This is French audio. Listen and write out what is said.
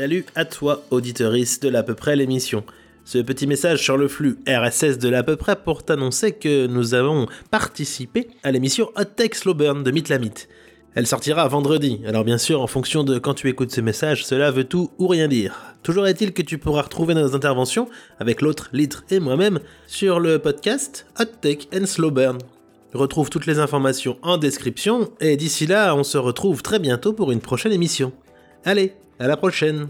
Salut à toi, auditoriste de l'à peu près l'émission. Ce petit message sur le flux RSS de l'à peu près pour t'annoncer que nous avons participé à l'émission Hot Tech Slow Burn de Mythe Elle sortira vendredi, alors bien sûr, en fonction de quand tu écoutes ce message, cela veut tout ou rien dire. Toujours est-il que tu pourras retrouver nos interventions, avec l'autre Litre et moi-même, sur le podcast Hot Tech and Slow Burn. Retrouve toutes les informations en description, et d'ici là, on se retrouve très bientôt pour une prochaine émission. Allez, à la prochaine